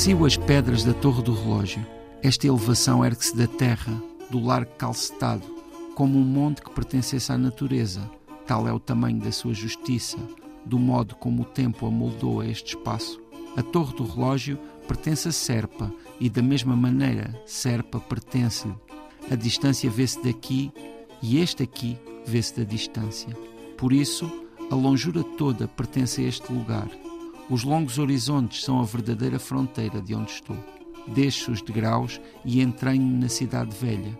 Aprecio as pedras da Torre do Relógio. Esta elevação ergue-se da terra, do largo calcetado, como um monte que pertencesse à natureza. Tal é o tamanho da sua justiça, do modo como o tempo amoldou a este espaço. A Torre do Relógio pertence a Serpa e, da mesma maneira, Serpa pertence-lhe. A distância vê-se daqui e este aqui vê-se da distância. Por isso, a longura toda pertence a este lugar. Os longos horizontes são a verdadeira fronteira de onde estou. Deixo os degraus e entranho na cidade velha.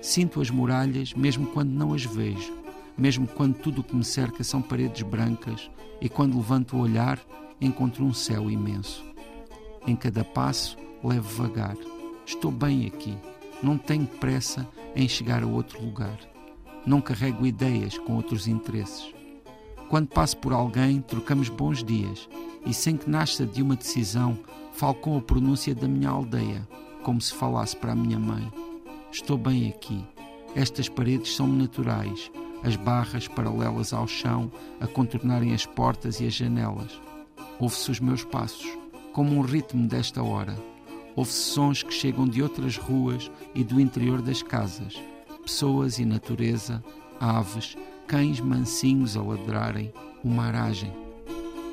Sinto as muralhas mesmo quando não as vejo, mesmo quando tudo o que me cerca são paredes brancas e quando levanto o olhar encontro um céu imenso. Em cada passo levo vagar. Estou bem aqui. Não tenho pressa em chegar a outro lugar. Não carrego ideias com outros interesses. Quando passo por alguém, trocamos bons dias e, sem que nasça de uma decisão, falo com a pronúncia da minha aldeia, como se falasse para a minha mãe. Estou bem aqui. Estas paredes são naturais, as barras paralelas ao chão a contornarem as portas e as janelas. Ouve-se os meus passos, como um ritmo desta hora. Ouve-se sons que chegam de outras ruas e do interior das casas. Pessoas e natureza, aves, cães mansinhos a ladrarem, uma aragem.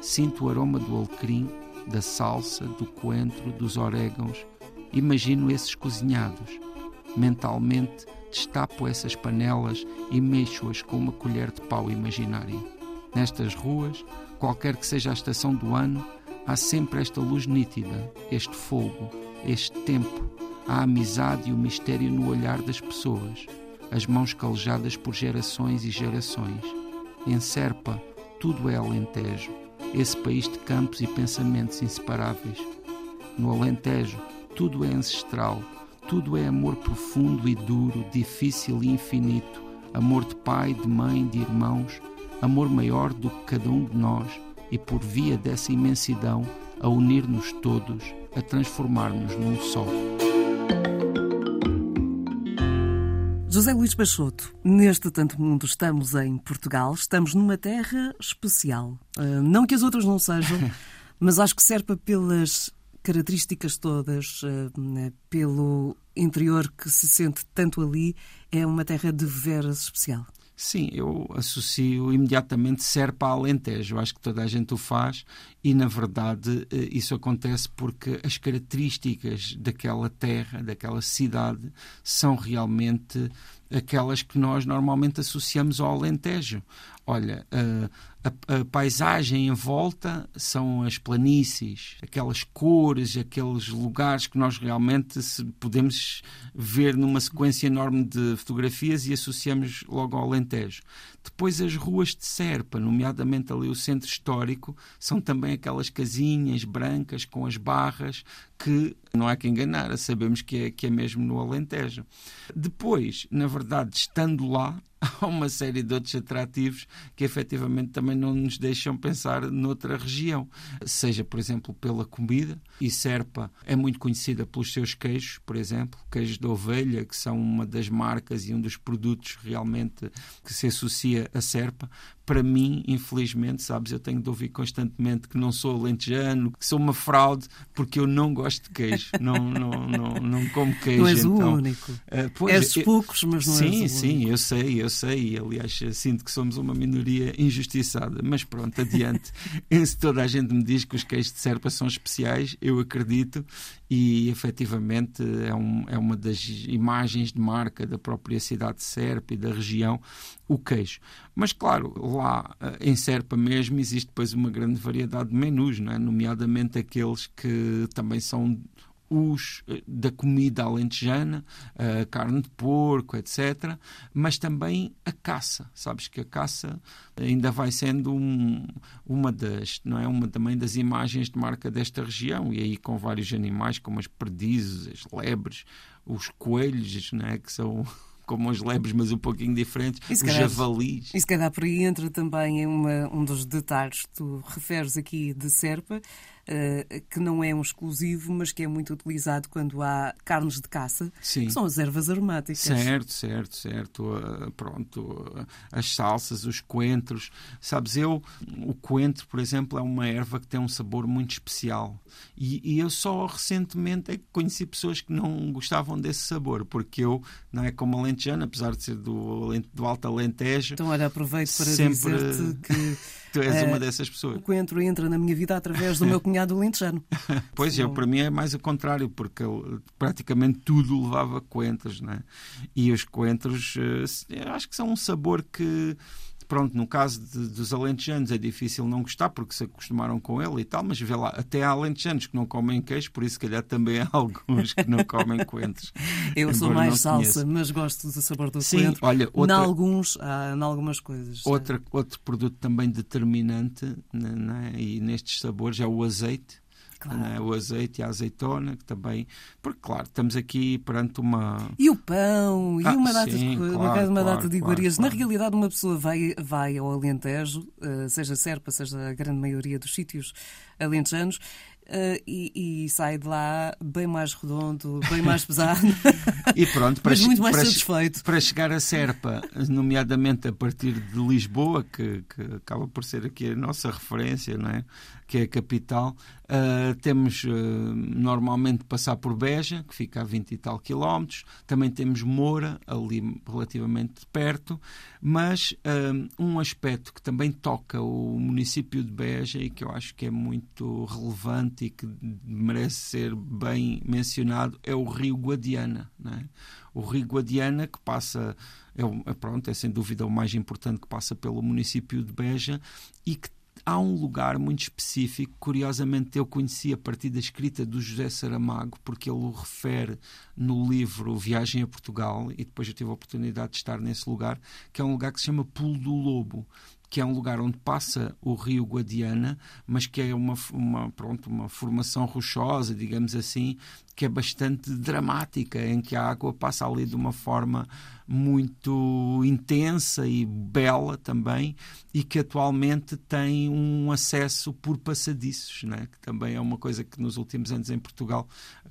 Sinto o aroma do alecrim, da salsa, do coentro, dos orégãos. Imagino esses cozinhados. Mentalmente, destapo essas panelas e mexo-as com uma colher de pau imaginária. Nestas ruas, qualquer que seja a estação do ano, há sempre esta luz nítida, este fogo, este tempo, a amizade e o mistério no olhar das pessoas, as mãos calejadas por gerações e gerações. Em Serpa, tudo é Alentejo, esse país de campos e pensamentos inseparáveis. No Alentejo, tudo é ancestral, tudo é amor profundo e duro, difícil e infinito, amor de pai, de mãe, de irmãos, amor maior do que cada um de nós e por via dessa imensidão a unir-nos todos, a transformar-nos num só. José Luís Peixoto, neste tanto mundo estamos em Portugal, estamos numa terra especial. Uh, não que as outras não sejam, mas acho que Serpa pelas características todas, uh, pelo interior que se sente tanto ali, é uma terra de veras especial. Sim, eu associo imediatamente Serpa a Alentejo. Acho que toda a gente o faz e, na verdade, eh, isso acontece porque as características daquela terra, daquela cidade, são realmente aquelas que nós normalmente associamos ao Alentejo. Olha, a, a, a, paisagem em volta são as planícies, aquelas cores, aqueles lugares que nós realmente podemos ver numa sequência enorme de fotografias e associamos logo ao Alentejo. Depois as ruas de Serpa, nomeadamente ali o centro histórico, são também aquelas casinhas brancas com as barras que não há que enganar, sabemos que é, que é mesmo no Alentejo. Depois, na verdade, estando lá, há uma série de outros atrativos que efetivamente também não nos deixam pensar noutra região. Seja, por exemplo, pela comida, e Serpa é muito conhecida pelos seus queijos, por exemplo, queijos de ovelha, que são uma das marcas e um dos produtos realmente que se associa a Serpa. Para mim, infelizmente, sabes, eu tenho de ouvir constantemente que não sou alentejano, que sou uma fraude, porque eu não gosto de queijo, não, não, não, não como queijo. Não és então, o único. Uh, pois, és eu, poucos, mas não sim, és o Sim, sim, eu sei, eu sei, aliás sinto que somos uma minoria injustiçada, mas pronto, adiante. Se toda a gente me diz que os queijos de Serpa são especiais, eu acredito e efetivamente é, um, é uma das imagens de marca da própria cidade de Serpa e da região, o queijo. Mas claro, lá eh, em Serpa mesmo existe depois uma grande variedade de menus, é? nomeadamente aqueles que também são os eh, da comida alentejana, a carne de porco, etc., mas também a caça. Sabes que a caça ainda vai sendo um, uma das, não é, uma também das imagens de marca desta região e aí com vários animais como as perdizes, as lebres, os coelhos, não é, que são como os lebres, mas um pouquinho diferentes, os calhar, javalis. E se calhar por aí entra também uma, um dos detalhes que tu referes aqui de Serpa, que não é um exclusivo, mas que é muito utilizado quando há carnes de caça, Sim. são as ervas aromáticas. Certo, certo, certo. Uh, pronto, uh, as salsas, os coentros. Sabes, eu, o coentro, por exemplo, é uma erva que tem um sabor muito especial. E, e eu só recentemente é que conheci pessoas que não gostavam desse sabor, porque eu, não é como alentejano, apesar de ser do, do Alto Alentejo. Então, olha, aproveito para sempre... dizer-te que. tu és uma dessas pessoas. O coentro entra na minha vida através do meu cunhado alentejano. pois, Sim. eu, para mim é mais o contrário, porque eu, praticamente tudo levava coentros, né? E os coentros, eh, acho que são um sabor que pronto, no caso de, dos alentejanos é difícil não gostar porque se acostumaram com ele e tal, mas vê lá, até há alentejanos que não comem queijo, por isso, calhar, também há alguns que não comem coentros. Eu sou mais salsa, mas gosto do sabor do Sim, coentro. olha, outra, em alguns, há, em algumas coisas. Outra, outro produto também determinante né, e nestes sabores é o azeite. Claro. Né? O azeite e a azeitona, que também. Porque, claro, estamos aqui perante uma. E o pão, ah, e uma data sim, de, claro, uma, claro, data de iguarias. Na realidade, uma pessoa vai, vai ao Alentejo, uh, seja Serpa, seja a grande maioria dos sítios alentejanos, Uh, e, e, sai de lá bem mais redondo, bem mais pesado. e pronto, para, mas muito mais para, satisfeito. Para chegar a Serpa, nomeadamente a partir de Lisboa, que, que acaba por ser aqui a nossa referência, não é? Que é a capital, uh, temos uh, normalmente passar por Beja, que fica a 20 e tal quilómetros, também temos Moura, ali relativamente perto, mas um aspecto que também toca o município de Beja e que eu acho que é muito relevante e que merece ser bem mencionado é o Rio Guadiana. É? O Rio Guadiana, que passa, é, é, pronto, é sem dúvida o mais importante que passa pelo município de Beja e que há um lugar muito específico, curiosamente eu conheci a partir da escrita do José Saramago, porque ele o refere no livro Viagem a Portugal, e depois eu tive a oportunidade de estar nesse lugar, que é um lugar que se chama Pulo do Lobo que é um lugar onde passa o rio Guadiana, mas que é uma, uma, pronto, uma formação rochosa, digamos assim, que é bastante dramática, em que a água passa ali de uma forma muito intensa e bela também, e que atualmente tem um acesso por passadiços, né? que também é uma coisa que nos últimos anos em Portugal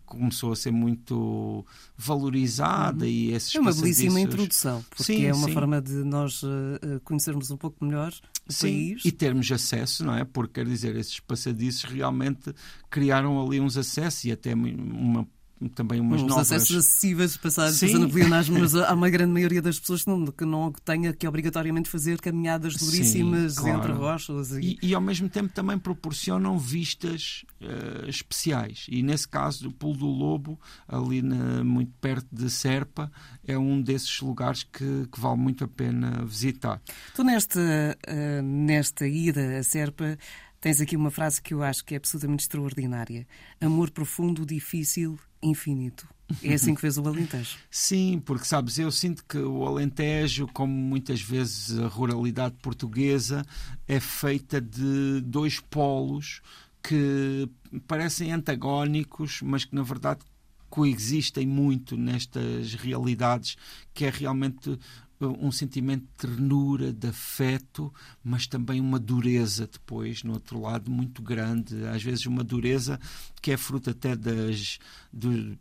começou a ser muito valorizada uhum. e esses É uma belíssima introdução, porque sim, é uma sim. forma de nós uh, conhecermos um pouco melhor o sim, país. E termos acesso, não é? Porque, quer dizer, esses passadiços realmente criaram ali uns acessos e até uma também umas Uns novas... acessos acessíveis passados passando pleonagem, mas há uma grande maioria das pessoas que não, que não tenha que obrigatoriamente fazer caminhadas duríssimas Sim, claro. entre rochas. E... E, e... ao mesmo tempo também proporcionam vistas uh, especiais. E nesse caso, o Pulo do Lobo, ali na, muito perto de Serpa, é um desses lugares que, que vale muito a pena visitar. Tu nesta, uh, nesta ida a Serpa Tens aqui uma frase que eu acho que é absolutamente extraordinária. Amor profundo, difícil, infinito. É assim que fez o Alentejo. Sim, porque sabes, eu sinto que o Alentejo, como muitas vezes a ruralidade portuguesa, é feita de dois polos que parecem antagónicos, mas que na verdade coexistem muito nestas realidades, que é realmente um sentimento de ternura, de afeto, mas também uma dureza depois, no outro lado, muito grande. Às vezes uma dureza que é fruto até das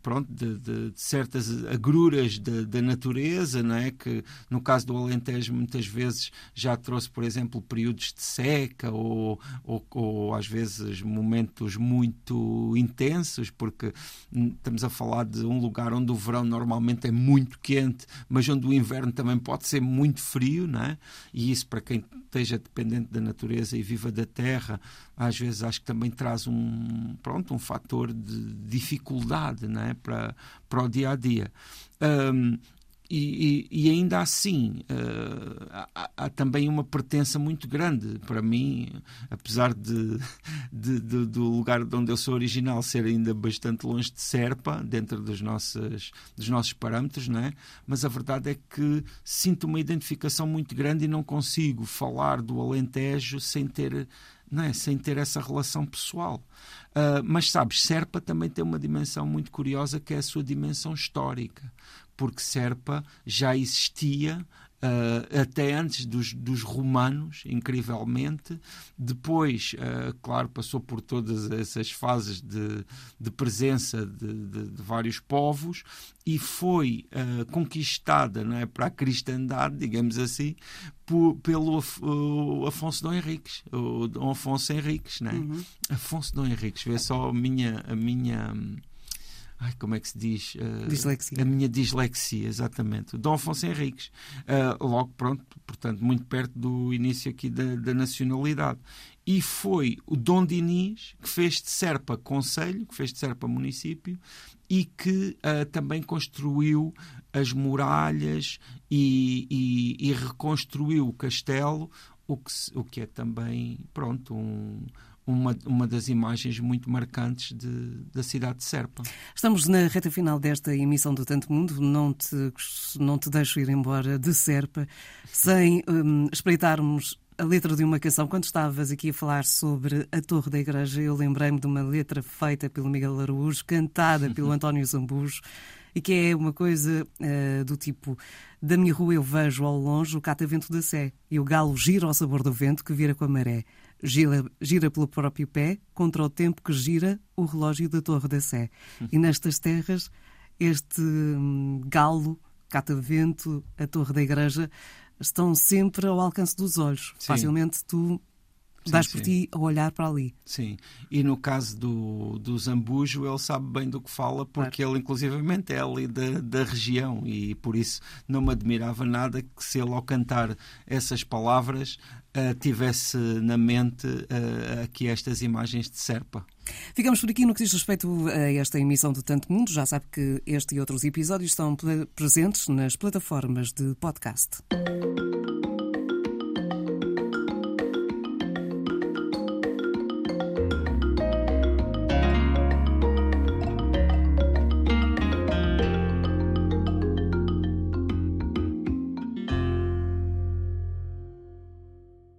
pronto, de, de, de certas agruras da natureza, não é? que no caso do Alentejo muitas vezes já trouxe, por exemplo, períodos de seca ou, ou, ou às vezes momentos muito intensos, porque estamos a falar de um lugar onde o verão normalmente é muito quente, mas onde o inverno também pode ser muito frio, não é? e isso para quem esteja dependente da natureza e viva da terra, às vezes acho que também traz um, pronto, um fator de dificuldade né, para, para o dia a dia. Um, e, e, ainda assim uh, há, há, também uma pertença muito grande para mim, apesar de, de, de, do lugar de onde eu sou original ser ainda bastante longe de Serpa, dentro dos nossos, dos nossos parâmetros, não é? mas a verdade é que sinto uma identificação muito grande e não consigo falar do Alentejo sem ter é? sem ter essa relação pessoal. Uh, mas sabes, Serpa também tem uma dimensão muito curiosa que é a sua dimensão histórica, porque Serpa já existia Uh, até antes dos, dos, romanos, incrivelmente. Depois, uh, claro, passou por todas essas fases de, de presença de, de, de, vários povos e foi uh, conquistada não é, para a cristandade, digamos assim, por, pelo Afonso Dom Henriques, o Dom Afonso Henriques. Não é? Uhum. Afonso Dom Henriques, vê só a minha. A minha Ai, como é que se diz? Uh, dislexia. A minha dislexia, exatamente. Dom Afonso Henriques. Uh, logo, pronto, portanto, muito perto do início aqui da, da nacionalidade. E foi o Dom Dinis que fez de Serpa Conselho, que fez de Serpa município e que uh, também construiu as muralhas e, e, e reconstruiu o castelo, o que, o que é também, pronto, um, uma, uma das imagens muito marcantes de, da cidade de Serpa. Estamos na reta final desta emissão do Tanto Mundo. Não te, não te deixo ir embora de Serpa sem um, espreitarmos a letra de uma canção. Quando estavas aqui a falar sobre a Torre da Igreja, eu lembrei-me de uma letra feita pelo Miguel Araújo, cantada pelo António Zambujo, e que é uma coisa uh, do tipo: Da minha rua eu vejo ao longe o catavento da Sé, e o galo gira ao sabor do vento que vira com a maré gira, gira pelo próprio pé contra o tempo que gira o relógio da Torre da Sé. E nestas terras, este hum, galo, catavento, a Torre da Igreja, estão sempre ao alcance dos olhos. Sim. Facilmente tu dás por ti a olhar para ali. Sim, e no caso do, do Zambujo, ele sabe bem do que fala, porque claro. ele, inclusivamente, é ali da, da região e por isso não me admirava nada que se ele, ao cantar essas palavras, uh, tivesse na mente uh, aqui estas imagens de Serpa. Ficamos por aqui no que diz respeito a esta emissão do Tanto Mundo. Já sabe que este e outros episódios estão presentes nas plataformas de podcast.